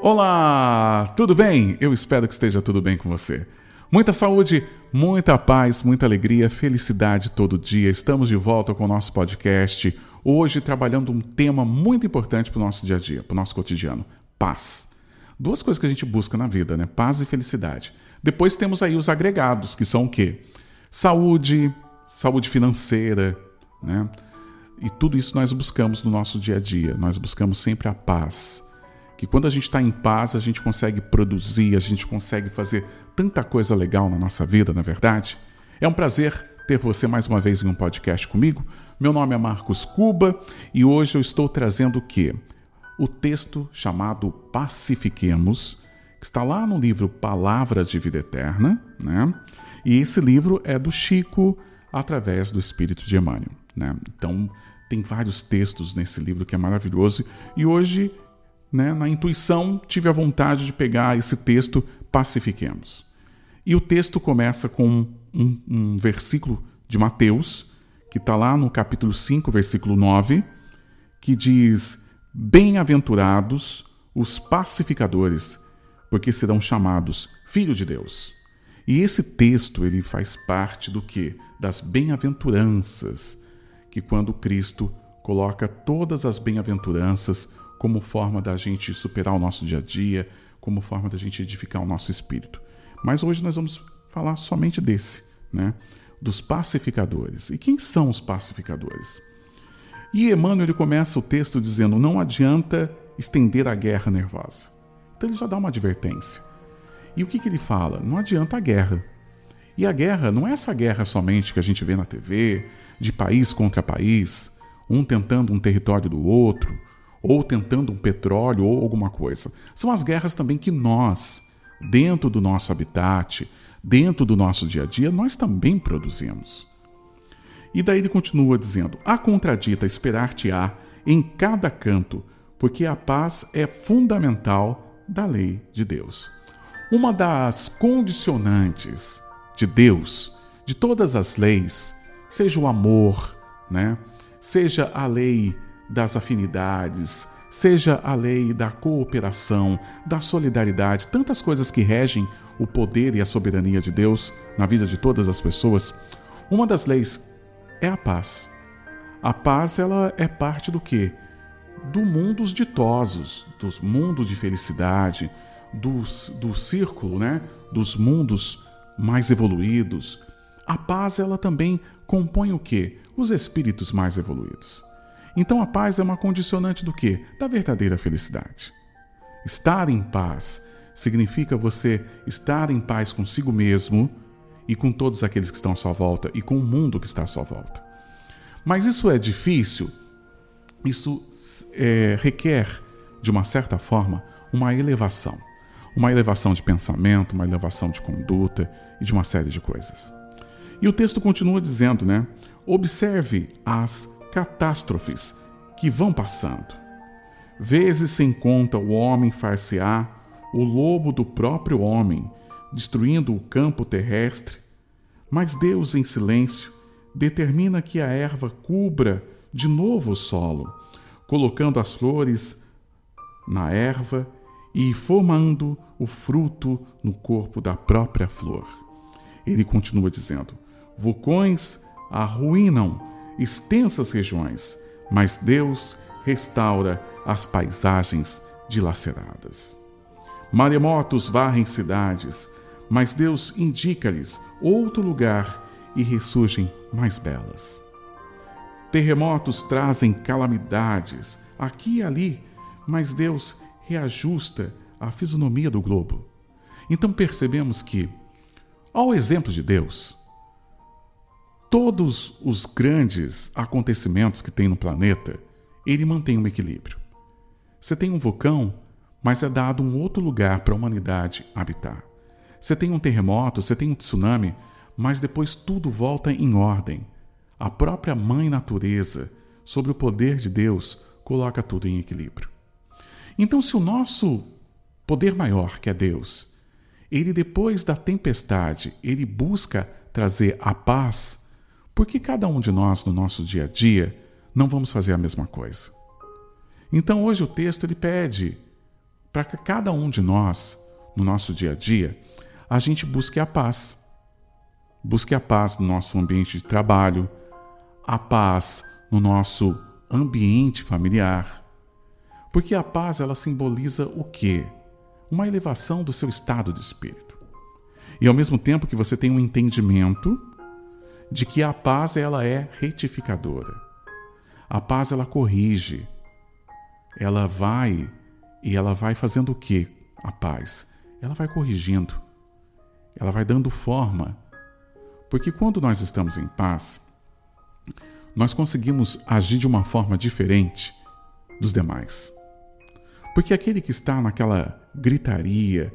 Olá, tudo bem? Eu espero que esteja tudo bem com você. Muita saúde, muita paz, muita alegria, felicidade todo dia. Estamos de volta com o nosso podcast. Hoje trabalhando um tema muito importante para o nosso dia a dia, para o nosso cotidiano: paz. Duas coisas que a gente busca na vida, né? Paz e felicidade. Depois temos aí os agregados, que são o quê? Saúde, saúde financeira, né? E tudo isso nós buscamos no nosso dia a dia. Nós buscamos sempre a paz que quando a gente está em paz, a gente consegue produzir, a gente consegue fazer tanta coisa legal na nossa vida, na é verdade? É um prazer ter você mais uma vez em um podcast comigo. Meu nome é Marcos Cuba e hoje eu estou trazendo o quê? O texto chamado Pacifiquemos, que está lá no livro Palavras de Vida Eterna, né? E esse livro é do Chico através do Espírito de Emmanuel, né? Então, tem vários textos nesse livro que é maravilhoso e hoje né, na intuição, tive a vontade de pegar esse texto, pacifiquemos. E o texto começa com um, um versículo de Mateus, que está lá no capítulo 5, versículo 9, que diz: Bem-aventurados os pacificadores, porque serão chamados filhos de Deus. E esse texto ele faz parte do que? Das bem-aventuranças, que quando Cristo coloca todas as bem-aventuranças como forma da gente superar o nosso dia a dia, como forma da gente edificar o nosso espírito. Mas hoje nós vamos falar somente desse, né? Dos pacificadores. E quem são os pacificadores? E Emmanuel ele começa o texto dizendo: não adianta estender a guerra nervosa. Então ele já dá uma advertência. E o que, que ele fala? Não adianta a guerra. E a guerra não é essa guerra somente que a gente vê na TV, de país contra país, um tentando um território do outro, ou tentando um petróleo ou alguma coisa. São as guerras também que nós, dentro do nosso habitat, dentro do nosso dia a dia, nós também produzimos. E daí ele continua dizendo: A contradita esperar-te-á em cada canto, porque a paz é fundamental da lei de Deus. Uma das condicionantes de Deus, de todas as leis, seja o amor, né? seja a lei das afinidades, seja a lei da cooperação, da solidariedade, tantas coisas que regem o poder e a soberania de Deus na vida de todas as pessoas, uma das leis é a paz. A paz ela é parte do que? Do mundo dos ditosos, dos mundos de felicidade, dos, do círculo, né? dos mundos mais evoluídos. A paz ela também compõe o que? Os espíritos mais evoluídos. Então a paz é uma condicionante do que? Da verdadeira felicidade. Estar em paz significa você estar em paz consigo mesmo e com todos aqueles que estão à sua volta e com o mundo que está à sua volta. Mas isso é difícil, isso é, requer, de uma certa forma, uma elevação. Uma elevação de pensamento, uma elevação de conduta e de uma série de coisas. E o texto continua dizendo, né? Observe as catástrofes que vão passando. Vezes sem conta o homem far-se-á o lobo do próprio homem, destruindo o campo terrestre, mas Deus, em silêncio, determina que a erva cubra de novo o solo, colocando as flores na erva e formando o fruto no corpo da própria flor. Ele continua dizendo: Vulcões arruinam extensas regiões, mas Deus restaura as paisagens dilaceradas. Maremotos varrem cidades, mas Deus indica-lhes outro lugar e ressurgem mais belas. Terremotos trazem calamidades aqui e ali, mas Deus reajusta a fisionomia do globo. Então percebemos que, ao exemplo de Deus, todos os grandes acontecimentos que tem no planeta, ele mantém um equilíbrio. Você tem um vulcão, mas é dado um outro lugar para a humanidade habitar. Você tem um terremoto, você tem um tsunami, mas depois tudo volta em ordem. A própria Mãe Natureza, sob o poder de Deus, coloca tudo em equilíbrio. Então, se o nosso poder maior, que é Deus, ele depois da tempestade, ele busca trazer a paz, por que cada um de nós, no nosso dia a dia, não vamos fazer a mesma coisa? Então hoje o texto ele pede para que cada um de nós, no nosso dia a dia, a gente busque a paz. Busque a paz no nosso ambiente de trabalho, a paz no nosso ambiente familiar. Porque a paz ela simboliza o quê? Uma elevação do seu estado de espírito. E ao mesmo tempo que você tem um entendimento de que a paz ela é retificadora. A paz ela corrige. Ela vai e ela vai fazendo o que? A paz. Ela vai corrigindo. Ela vai dando forma. Porque quando nós estamos em paz, nós conseguimos agir de uma forma diferente dos demais. Porque aquele que está naquela gritaria,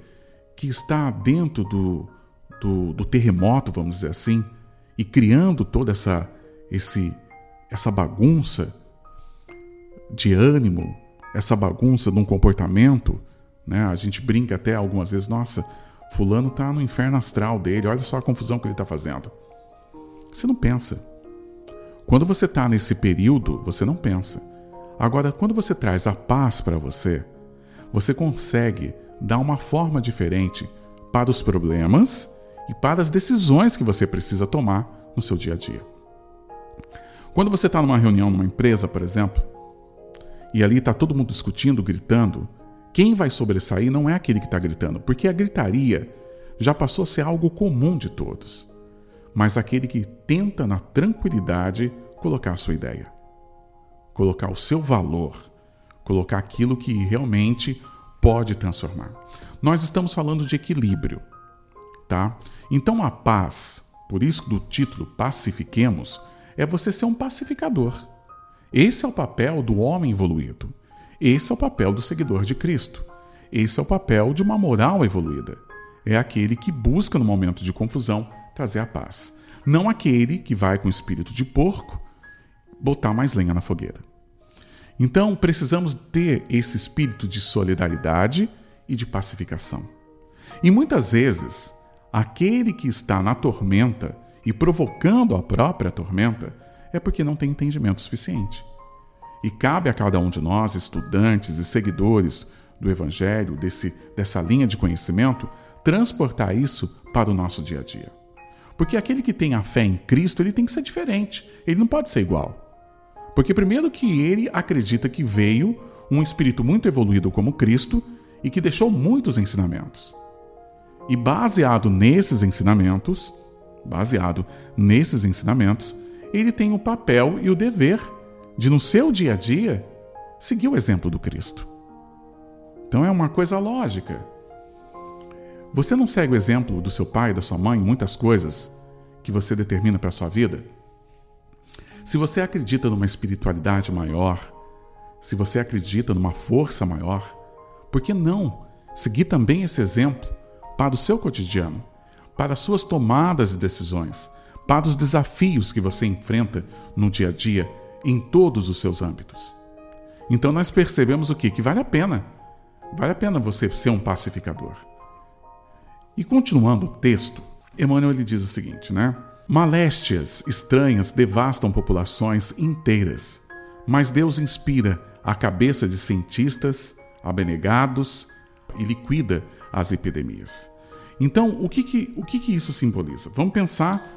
que está dentro do, do, do terremoto, vamos dizer assim, e criando toda essa, esse, essa bagunça de ânimo, essa bagunça de um comportamento, né? A gente brinca até algumas vezes, nossa, fulano está no inferno astral dele, olha só a confusão que ele está fazendo. Você não pensa. Quando você está nesse período, você não pensa. Agora, quando você traz a paz para você, você consegue dar uma forma diferente para os problemas e para as decisões que você precisa tomar no seu dia a dia. Quando você está numa reunião numa empresa, por exemplo, e ali está todo mundo discutindo, gritando, quem vai sobressair não é aquele que está gritando, porque a gritaria já passou a ser algo comum de todos, mas aquele que tenta na tranquilidade colocar a sua ideia, colocar o seu valor, colocar aquilo que realmente pode transformar. Nós estamos falando de equilíbrio, tá? Então a paz, por isso do título Pacifiquemos, é você ser um pacificador. Esse é o papel do homem evoluído. Esse é o papel do seguidor de Cristo. Esse é o papel de uma moral evoluída. É aquele que busca, no momento de confusão, trazer a paz. Não aquele que vai com espírito de porco botar mais lenha na fogueira. Então, precisamos ter esse espírito de solidariedade e de pacificação. E muitas vezes, aquele que está na tormenta e provocando a própria tormenta é porque não tem entendimento suficiente. E cabe a cada um de nós, estudantes e seguidores do Evangelho, desse, dessa linha de conhecimento, transportar isso para o nosso dia a dia. Porque aquele que tem a fé em Cristo, ele tem que ser diferente, ele não pode ser igual. Porque, primeiro, que ele acredita que veio um espírito muito evoluído como Cristo e que deixou muitos ensinamentos. E baseado nesses ensinamentos, baseado nesses ensinamentos, ele tem o papel e o dever de, no seu dia a dia, seguir o exemplo do Cristo. Então é uma coisa lógica. Você não segue o exemplo do seu pai da sua mãe muitas coisas que você determina para a sua vida? Se você acredita numa espiritualidade maior, se você acredita numa força maior, por que não seguir também esse exemplo para o seu cotidiano, para as suas tomadas de decisões, para os desafios que você enfrenta no dia a dia, em todos os seus âmbitos. Então nós percebemos o que? Que vale a pena. Vale a pena você ser um pacificador. E continuando o texto, Emmanuel ele diz o seguinte, né? Maléstias estranhas devastam populações inteiras, mas Deus inspira a cabeça de cientistas abnegados e liquida as epidemias. Então, o que, que, o que, que isso simboliza? Vamos pensar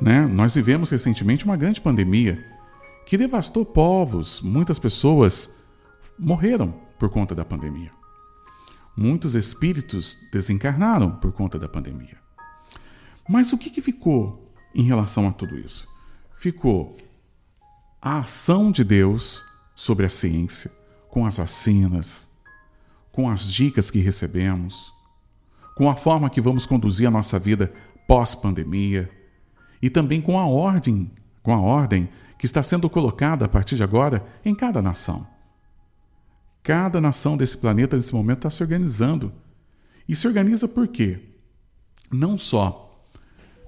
né? Nós vivemos recentemente uma grande pandemia que devastou povos, muitas pessoas morreram por conta da pandemia. Muitos espíritos desencarnaram por conta da pandemia. Mas o que, que ficou em relação a tudo isso? Ficou a ação de Deus sobre a ciência, com as vacinas, com as dicas que recebemos, com a forma que vamos conduzir a nossa vida pós-pandemia, e também com a ordem, com a ordem que está sendo colocada a partir de agora em cada nação. Cada nação desse planeta nesse momento está se organizando. E se organiza por quê? Não só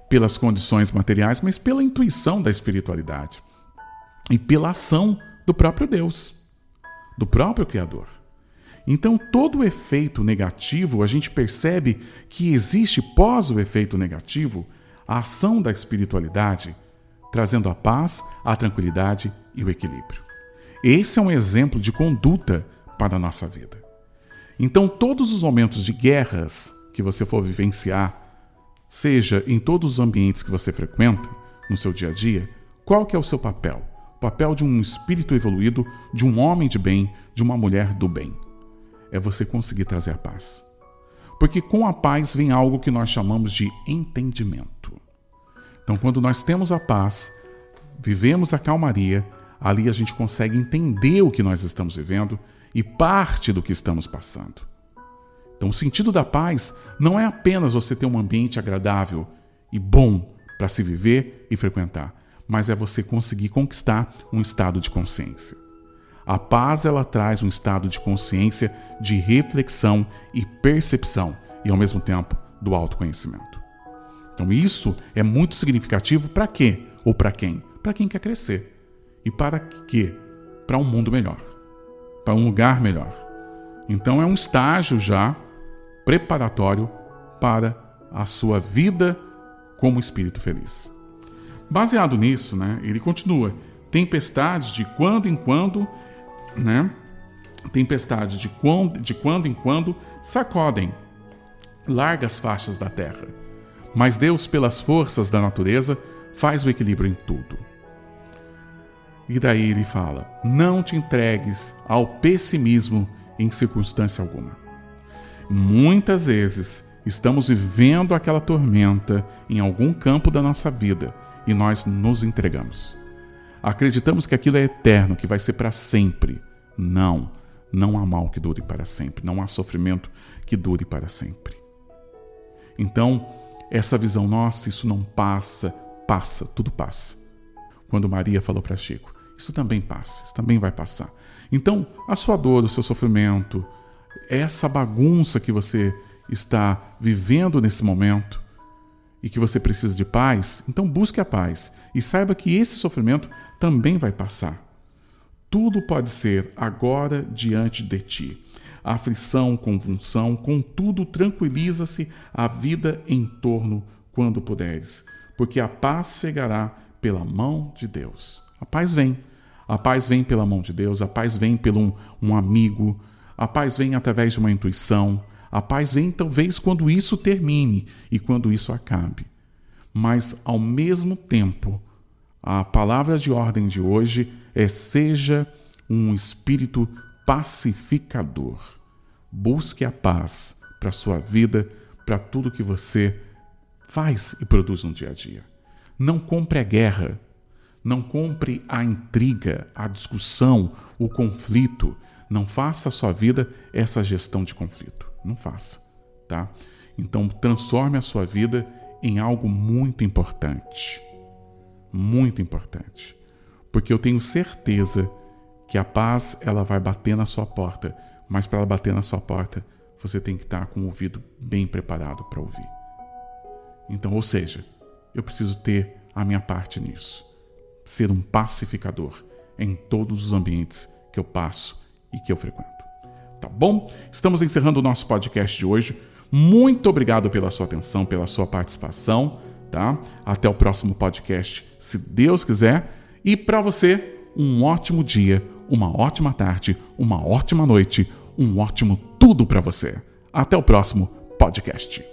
pelas condições materiais, mas pela intuição da espiritualidade e pela ação do próprio Deus, do próprio Criador. Então, todo o efeito negativo, a gente percebe que existe pós o efeito negativo a ação da espiritualidade, trazendo a paz, a tranquilidade e o equilíbrio. Esse é um exemplo de conduta para a nossa vida. Então, todos os momentos de guerras que você for vivenciar, seja em todos os ambientes que você frequenta, no seu dia a dia, qual que é o seu papel? O papel de um espírito evoluído, de um homem de bem, de uma mulher do bem. É você conseguir trazer a paz. Porque com a paz vem algo que nós chamamos de entendimento. Então, quando nós temos a paz, vivemos a calmaria, ali a gente consegue entender o que nós estamos vivendo e parte do que estamos passando. Então, o sentido da paz não é apenas você ter um ambiente agradável e bom para se viver e frequentar, mas é você conseguir conquistar um estado de consciência. A paz ela traz um estado de consciência, de reflexão e percepção e ao mesmo tempo do autoconhecimento. Então isso é muito significativo para quê? Ou para quem? Para quem quer crescer. E para quê? Para um mundo melhor, para um lugar melhor. Então é um estágio já preparatório para a sua vida como espírito feliz. Baseado nisso, né, ele continua: tempestades de quando em quando, né, tempestades de quando, de quando em quando sacodem largas faixas da terra. Mas Deus, pelas forças da natureza, faz o equilíbrio em tudo. E daí ele fala: não te entregues ao pessimismo em circunstância alguma. Muitas vezes estamos vivendo aquela tormenta em algum campo da nossa vida e nós nos entregamos. Acreditamos que aquilo é eterno, que vai ser para sempre. Não, não há mal que dure para sempre, não há sofrimento que dure para sempre. Então, essa visão nossa, isso não passa, passa, tudo passa. Quando Maria falou para Chico, isso também passa, isso também vai passar. Então, a sua dor, o seu sofrimento, essa bagunça que você está vivendo nesse momento e que você precisa de paz, então busque a paz e saiba que esse sofrimento também vai passar. Tudo pode ser agora diante de ti. aflição, convulsão, contudo, tranquiliza-se a vida em torno quando puderes, porque a paz chegará pela mão de Deus. A paz vem. A paz vem pela mão de Deus, a paz vem pelo um, um amigo, a paz vem através de uma intuição. A paz vem talvez quando isso termine e quando isso acabe. Mas, ao mesmo tempo, a palavra de ordem de hoje é: seja um espírito pacificador. Busque a paz para a sua vida, para tudo que você faz e produz no dia a dia. Não compre a guerra, não compre a intriga, a discussão, o conflito. Não faça a sua vida essa gestão de conflito. Não faça, tá? Então transforme a sua vida em algo muito importante. Muito importante. Porque eu tenho certeza que a paz ela vai bater na sua porta, mas para ela bater na sua porta, você tem que estar com o ouvido bem preparado para ouvir. Então, ou seja, eu preciso ter a minha parte nisso. Ser um pacificador em todos os ambientes que eu passo e que eu frequento. Tá bom? Estamos encerrando o nosso podcast de hoje. Muito obrigado pela sua atenção, pela sua participação, tá? Até o próximo podcast, se Deus quiser. E para você, um ótimo dia, uma ótima tarde, uma ótima noite, um ótimo tudo para você. Até o próximo podcast.